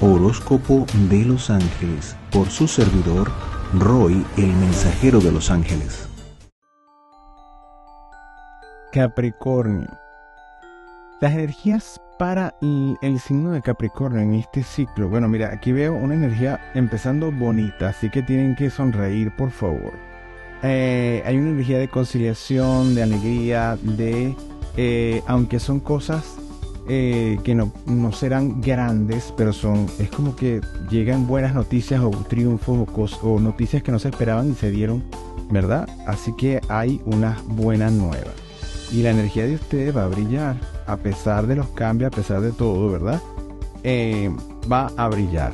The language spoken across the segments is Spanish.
Horóscopo de los Ángeles por su servidor Roy, el mensajero de los ángeles. Capricornio. Las energías para el, signo de Capricornio en este ciclo. Bueno, mira, aquí veo una energía empezando bonita, así que tienen que sonreír, por favor. Eh, hay una energía de conciliación, de alegría, de... Eh, aunque son cosas eh, que no, no, serán grandes, pero son, es como que llegan buenas noticias o triunfos o, o noticias que no se esperaban y se dieron, ¿verdad? Así que hay una buena nueva. Y la energía de ustedes va a brillar, a pesar de los cambios, a pesar de todo, ¿verdad? Eh, va a brillar.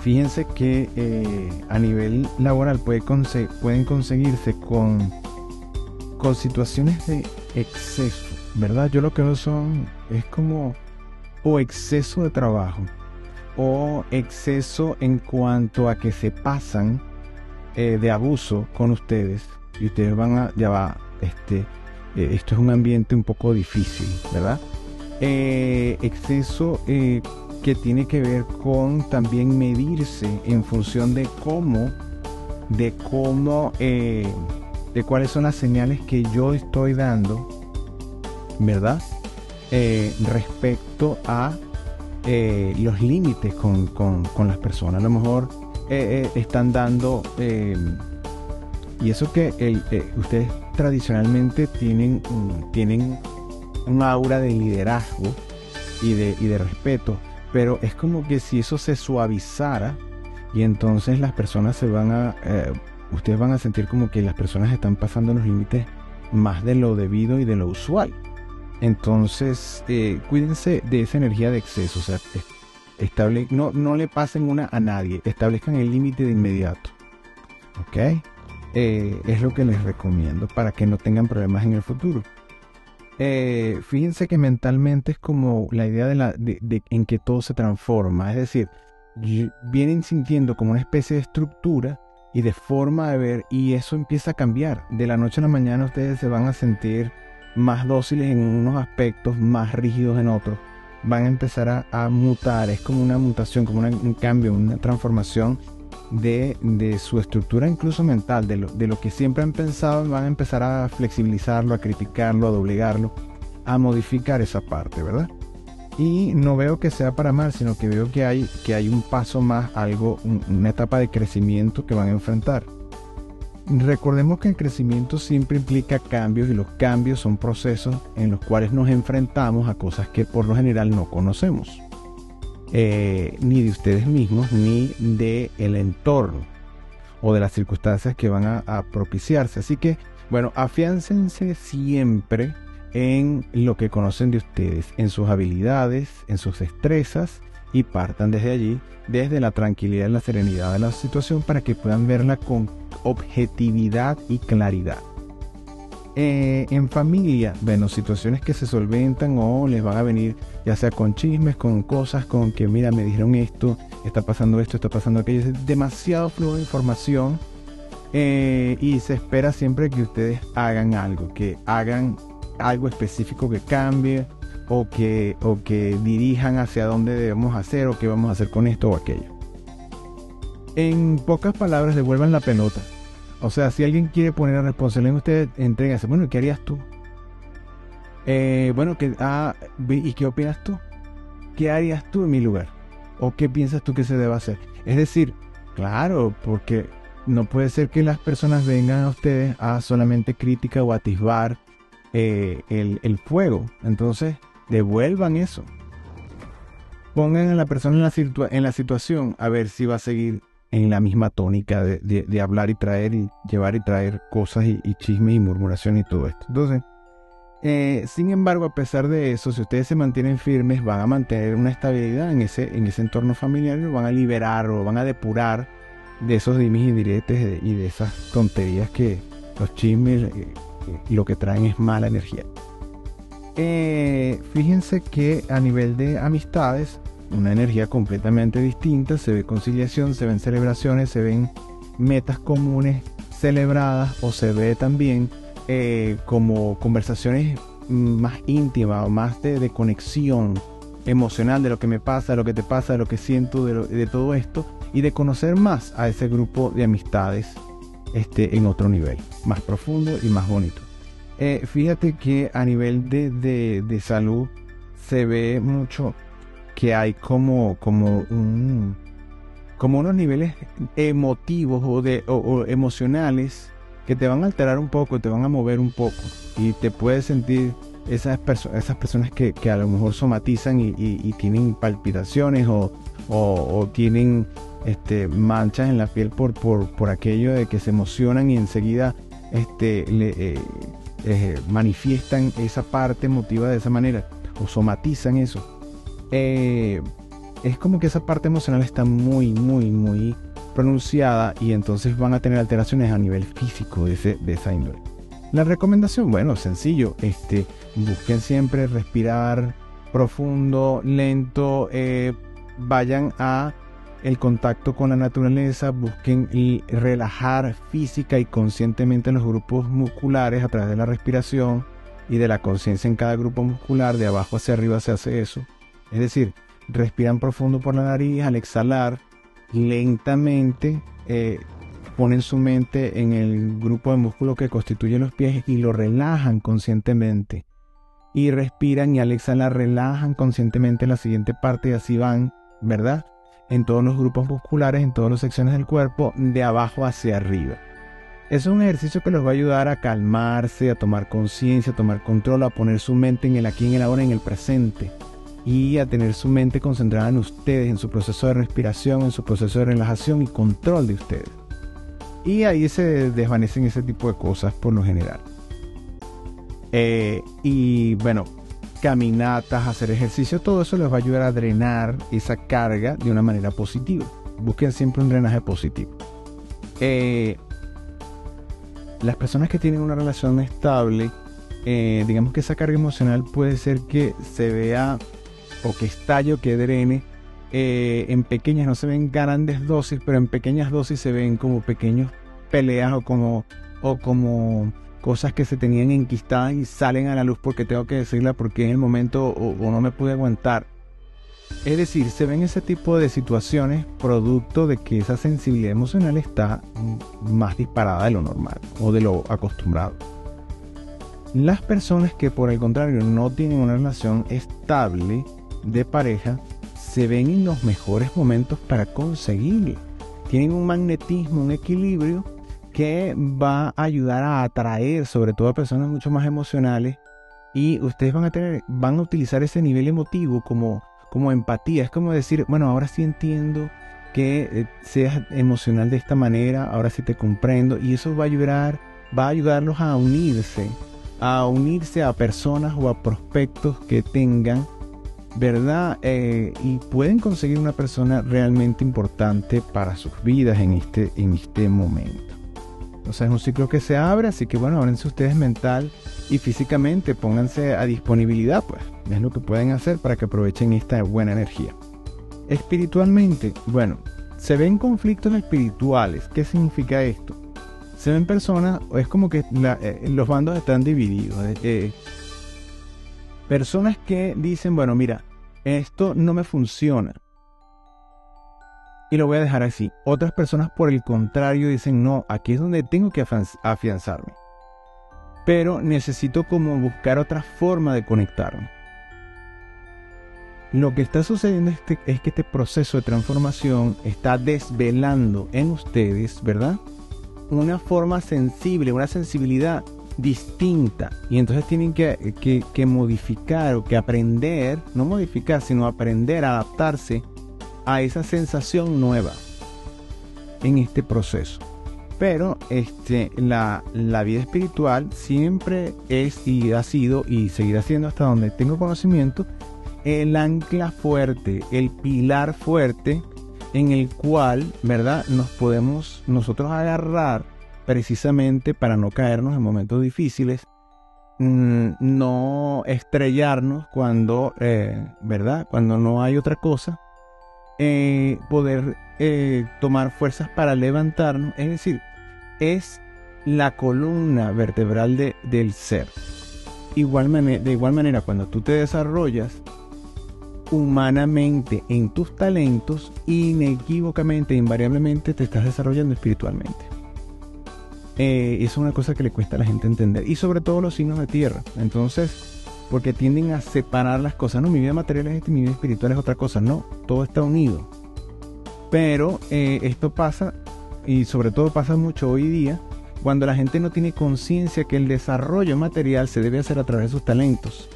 Fíjense que eh, a nivel laboral puede pueden conseguirse con, con situaciones de exceso ¿verdad? Yo lo que veo son, es como o exceso de trabajo o exceso en cuanto a que se pasan eh, de abuso con ustedes y ustedes van a, ya va, este, eh, esto es un ambiente un poco difícil, ¿verdad? Eh, exceso que tiene que ver con también medirse en función de cómo, de cómo, de cuáles son las señales que yo estoy dando ¿verdad? Eh, respecto a eh, los límites con, las personas. A lo mejor eh, están dando, y eso que ustedes tradicionalmente tienen, tienen un aura de liderazgo y de, y de respeto, pero es como que si eso se suavizara y entonces las personas se van a, ustedes van a sentir como que las personas están pasando los límites más de lo debido y de lo usual. Entonces, eh, cuídense de esa energía de exceso. O sea, estable, no, no le pasen una a nadie. Establezcan el límite de inmediato. ¿Ok? Eh, es lo que les recomiendo para que no tengan problemas en el futuro. Eh, fíjense que mentalmente es como la idea de la, de, en que todo se transforma. Es decir, vienen sintiendo como una especie de estructura y de forma de ver y eso empieza a cambiar. De la noche a la mañana ustedes se van a sentir más dóciles en unos aspectos, más rígidos en otros, van a empezar a, mutar. Es como una mutación, como un cambio, una transformación de, su estructura incluso mental, de lo, de lo que siempre han pensado, van a empezar a flexibilizarlo, a criticarlo, a doblegarlo, a modificar esa parte, ¿verdad? Y no veo que sea para mal, sino que veo que hay, que hay un paso más, algo, una etapa de crecimiento que van a enfrentar. Recordemos que el crecimiento siempre implica cambios y los cambios son procesos en los cuales nos enfrentamos a cosas que por lo general no conocemos, eh, ni de ustedes mismos, ni de el entorno o de las circunstancias que van a, a propiciarse. Así que, bueno, afiáncense siempre en lo que conocen de ustedes, en sus habilidades, en sus destrezas y partan desde allí, desde la tranquilidad y la serenidad de la situación para que puedan verla con objetividad y claridad. Eh, en familia, bueno, situaciones que se solventan o les van a venir ya sea con chismes, con cosas, con que mira, me dijeron esto, está pasando esto, está pasando aquello, es demasiado flujo de información eh, y se espera siempre que ustedes hagan algo, que hagan algo específico que cambie o que, o que dirijan hacia dónde debemos hacer o qué vamos a hacer con esto o aquello. En pocas palabras, devuelvan la pelota. O sea, si alguien quiere poner a responsabilidad en ustedes, entréguense. Bueno, ¿qué harías tú? Eh, bueno, ah, ¿y qué opinas tú? ¿Qué harías tú en mi lugar? ¿O qué piensas tú que se debe hacer? Es decir, claro, porque no puede ser que las personas vengan a ustedes a solamente crítica o atisbar eh, el fuego. Entonces, devuelvan eso. Pongan a la persona en la, en la situación a ver si va a seguir en la misma tónica de, hablar y traer y llevar y traer cosas y, chismes y murmuración y todo esto. Entonces, eh, sin embargo, a pesar de eso, si ustedes se mantienen firmes, van a mantener una estabilidad en ese, en ese entorno familiar y lo van a liberar o van a depurar de esos dimis y diretes y de esas tonterías que los chismes eh, lo que traen es mala energía. Eh, fíjense que a nivel de amistades, una energía completamente distinta, se ve conciliación, se ven celebraciones, se ven metas comunes celebradas o se ve también eh, como conversaciones más íntimas o más de, conexión emocional de lo que me pasa, de lo que te pasa, de lo que siento, de, todo esto y de conocer más a ese grupo de amistades este, en otro nivel, más profundo y más bonito. Eh, fíjate que a nivel de, de, salud se ve mucho que hay como, como, un, como unos niveles emotivos o, de, o emocionales que te van a alterar un poco, te van a mover un poco y te puedes sentir esas, esas personas que, a lo mejor somatizan y, tienen palpitaciones o, tienen este, manchas en la piel por, por, aquello de que se emocionan y enseguida este, eh, eh, manifiestan esa parte emotiva de esa manera o somatizan eso. Eh, es como que esa parte emocional está muy, muy, muy pronunciada y entonces van a tener alteraciones a nivel físico de, ese, de esa índole. La recomendación, bueno, sencillo, este, busquen siempre respirar profundo, lento, eh, vayan a el contacto con la naturaleza, busquen relajar física y conscientemente los grupos musculares a través de la respiración y de la conciencia en cada grupo muscular, de abajo hacia arriba se hace eso. Es decir, respiran profundo por la nariz, al exhalar, lentamente eh, ponen su mente en el grupo de músculos que constituyen los pies y lo relajan conscientemente. Y respiran y al exhalar relajan conscientemente la siguiente parte y así van, ¿verdad? En todos los grupos musculares, en todas las secciones del cuerpo, de abajo hacia arriba. Es un ejercicio que los va a ayudar a calmarse, a tomar conciencia, a tomar control, a poner su mente en el aquí, en el ahora, en el presente. Y a tener su mente concentrada en ustedes, en su proceso de respiración, en su proceso de relajación y control de ustedes. Y ahí se desvanecen ese tipo de cosas por lo general. Eh, y bueno, caminatas, hacer ejercicio, todo eso les va a ayudar a drenar esa carga de una manera positiva. Busquen siempre un drenaje positivo. Eh, las personas que tienen una relación estable, eh, digamos que esa carga emocional puede ser que se vea o que estalle o que drene eh, en pequeñas, no se ven grandes dosis, pero en pequeñas dosis se ven como pequeños peleas o como, o como cosas que se tenían enquistadas y salen a la luz porque tengo que decirla porque en el momento o, no me pude aguantar. Es decir, se ven ese tipo de situaciones producto de que esa sensibilidad emocional está más disparada de lo normal o de lo acostumbrado. Las personas que por el contrario no tienen una relación estable de pareja se ven en los mejores momentos para conseguirlo. Tienen un magnetismo, un equilibrio que va a ayudar a atraer sobre todo a personas mucho más emocionales y ustedes van a tener, van a utilizar ese nivel emotivo como, como empatía. Es como decir, bueno, ahora sí entiendo que eh, seas emocional de esta manera, ahora sí te comprendo y eso va a ayudar, va a ayudarlos a unirse, a unirse a personas o a prospectos que tengan ¿verdad? Eh, y pueden conseguir una persona realmente importante para sus vidas en este, en este momento. O sea, es un ciclo que se abre, así que bueno, ábrense ustedes mental y físicamente, pónganse a disponibilidad, pues, es lo que pueden hacer para que aprovechen esta buena energía. Espiritualmente, bueno, se ven conflictos espirituales. ¿Qué significa esto? Se ven personas, es como que eh, los bandos están divididos. Personas que dicen, bueno, mira, esto no me funciona. Y lo voy a dejar así. Otras personas, por el contrario, dicen, no, aquí es donde tengo que afianzarme. Pero necesito como buscar otra forma de conectarme. Lo que está sucediendo es, que este proceso de transformación está desvelando en ustedes, ¿verdad? Una forma sensible, una sensibilidad distinta y entonces tienen que, que, modificar o que aprender, no modificar, sino aprender a adaptarse a esa sensación nueva en este proceso. Pero este, la, la, vida espiritual siempre es y ha sido y seguirá siendo hasta donde tengo conocimiento el ancla fuerte, el pilar fuerte en el cual, ¿verdad? Nos podemos nosotros agarrar precisamente para no caernos en momentos difíciles, mm, no estrellarnos cuando, eh, ¿verdad? Cuando no hay otra cosa, eh, poder eh, tomar fuerzas para levantarnos, es decir, es la columna vertebral del ser. De igual manera, cuando tú te desarrollas, humanamente en tus talentos, inequívocamente, invariablemente te estás desarrollando espiritualmente. Eh, es una cosa que le cuesta a la gente entender. Y sobre todo los signos de tierra. Entonces, porque tienden a separar las cosas. No, mi vida material es esto y mi vida espiritual es otra cosa. No, todo está unido. Pero eh, esto pasa, y sobre todo pasa mucho hoy día, cuando la gente no tiene conciencia que el desarrollo material se debe hacer a través de sus talentos.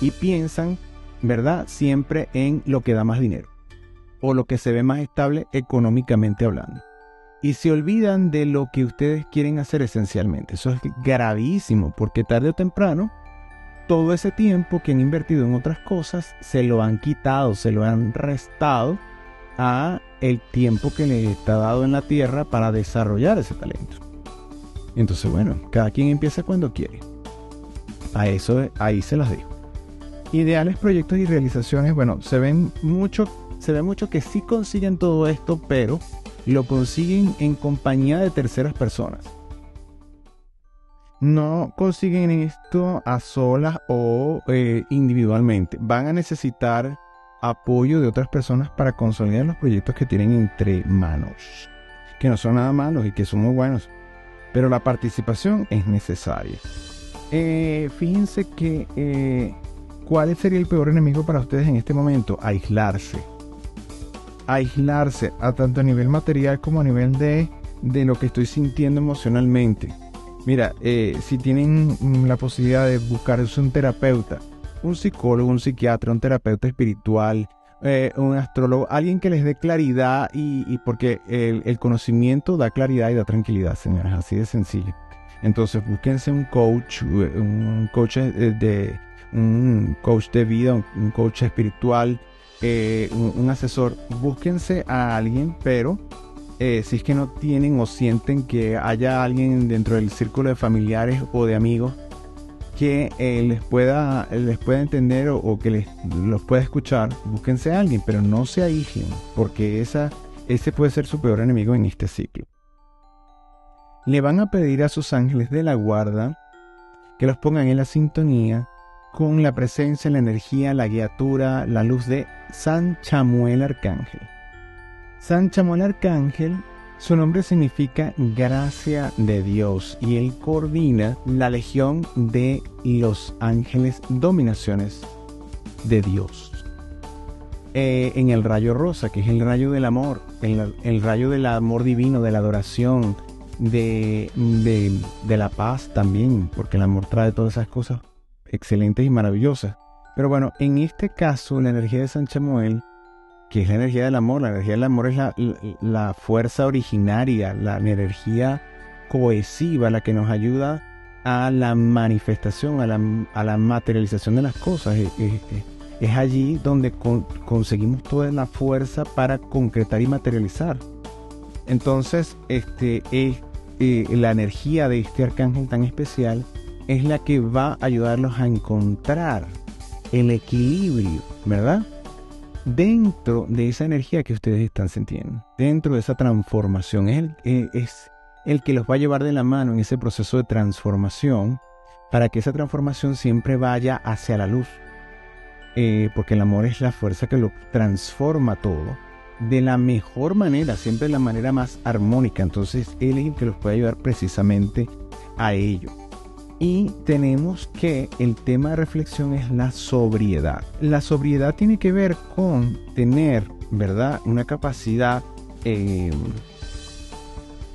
Y piensan, ¿verdad? Siempre en lo que da más dinero. O lo que se ve más estable económicamente hablando y se olvidan de lo que ustedes quieren hacer esencialmente. Eso es gravísimo porque tarde o temprano todo ese tiempo que han invertido en otras cosas se lo han quitado, se lo han restado a el tiempo que les está dado en la tierra para desarrollar ese talento. Entonces, bueno, cada quien empieza cuando quiere. A eso ahí se las dejo. Ideales, proyectos y realizaciones, bueno, se ven mucho, se ve mucho que sí consiguen todo esto, pero lo consiguen en compañía de terceras personas. No consiguen esto a solas o eh, individualmente. Van a necesitar apoyo de otras personas para consolidar los proyectos que tienen entre manos. Que no son nada malos y que son muy buenos. Pero la participación es necesaria. Eh, fíjense que eh, cuál sería el peor enemigo para ustedes en este momento. Aislarse aislarse a tanto a nivel material como a nivel de, de lo que estoy sintiendo emocionalmente. Mira, eh, si tienen mm, la posibilidad de buscarse un terapeuta, un psicólogo, un psiquiatra, un terapeuta espiritual, eh, un astrólogo, alguien que les dé claridad y, porque el, conocimiento da claridad y da tranquilidad, señores, así de sencillo. Entonces búsquense un coach, un coach eh, de, un coach de vida, un coach espiritual, eh, un, asesor, búsquense a alguien, pero eh, si es que no tienen o sienten que haya alguien dentro del círculo de familiares o de amigos que eh, les pueda les pueda entender o, que les los pueda escuchar, búsquense a alguien, pero no se aíslen, porque esa, ese puede ser su peor enemigo en este ciclo. Le van a pedir a sus ángeles de la guarda que los pongan en la sintonía con la presencia, la energía, la guiatura, la luz de San Chamuel Arcángel. San Chamuel Arcángel, su nombre significa gracia de Dios y él coordina la legión de los ángeles dominaciones de Dios. Eh, en el rayo rosa, que es el rayo del amor, el, rayo del amor divino, de la adoración, de, de la paz también, porque el amor trae todas esas cosas excelentes y maravillosas. Pero bueno, en este caso, la energía de San Chamuel, que es la energía del amor, la energía del amor es la, fuerza originaria, la energía cohesiva, la que nos ayuda a la manifestación, a la, materialización de las cosas. Es, allí donde conseguimos toda la fuerza para concretar y materializar. Entonces, este es eh, la energía de este arcángel tan especial es la que va a ayudarlos a encontrar el equilibrio, ¿verdad? Dentro de esa energía que ustedes están sintiendo, dentro de esa transformación, es el, eh, es el que los va a llevar de la mano en ese proceso de transformación para que esa transformación siempre vaya hacia la luz. Eh, porque el amor es la fuerza que lo transforma todo de la mejor manera, siempre de la manera más armónica. Entonces Él es el que los puede ayudar precisamente a ello. Y tenemos que el tema de reflexión es la sobriedad. La sobriedad tiene que ver con tener, ¿verdad? Una capacidad eh,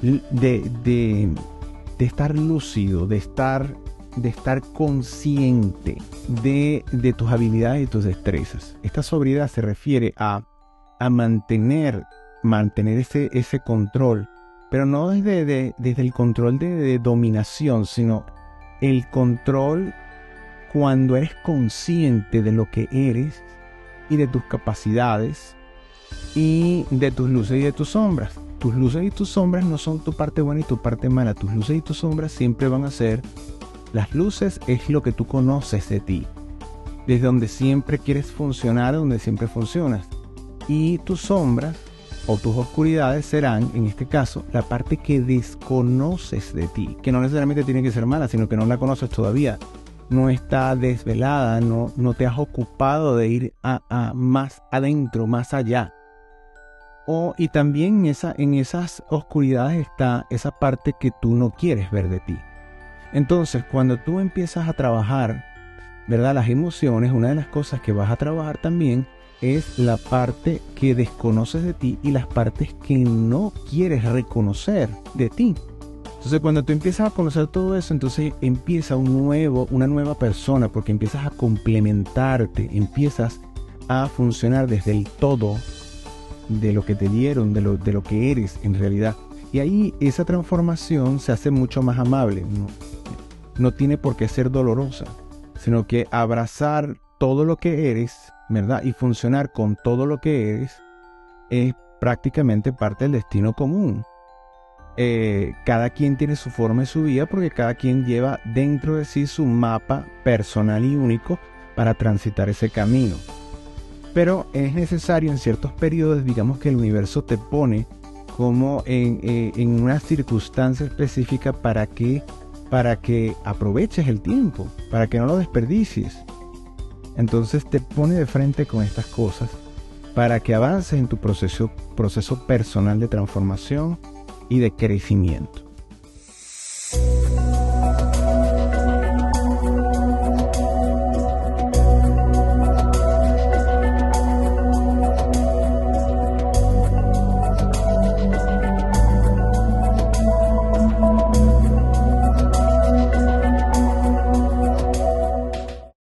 de, de, estar lúcido, de estar, de estar consciente de, de, tus habilidades y tus destrezas. Esta sobriedad se refiere a, a mantener, mantener ese, ese control, pero no desde, desde el control de dominación, sino el control cuando eres consciente de lo que eres y de tus capacidades y de tus luces y de tus sombras. Tus luces y tus sombras no son tu parte buena y tu parte mala. Tus luces y tus sombras siempre van a ser... Las luces es lo que tú conoces de ti. Desde donde siempre quieres funcionar, donde siempre funcionas. Y tus sombras o tus oscuridades serán, en este caso, la parte que desconoces de ti, que no necesariamente tiene que ser mala, sino que no la conoces todavía. no está desvelada, no, no te has ocupado de ir a, más adentro, más allá. O, y también esa, en esas oscuridades está esa parte que tú no quieres ver de ti. Entonces, cuando tú empiezas a trabajar, ¿verdad? Las emociones, una de las cosas que vas a trabajar también es la parte que desconoces de ti y las partes que no quieres reconocer de ti. Entonces cuando tú empiezas a conocer todo eso, entonces empieza un nuevo, una nueva persona, porque empiezas a complementarte, empiezas a funcionar desde el todo de lo que te dieron, de lo, de lo que eres en realidad. Y ahí esa transformación se hace mucho más amable. No, no tiene por qué ser dolorosa, sino que abrazar todo lo que eres, ¿verdad? Y funcionar con todo lo que eres es prácticamente parte del destino común. Eh, cada quien tiene su forma y su vida porque cada quien lleva dentro de sí su mapa personal y único para transitar ese camino. Pero es necesario en ciertos periodos, digamos que el universo te pone como en, eh, en una circunstancia específica para que, para que aproveches el tiempo, para que no lo desperdicies. Entonces te pone de frente con estas cosas para que avances en tu proceso, proceso personal de transformación y de crecimiento.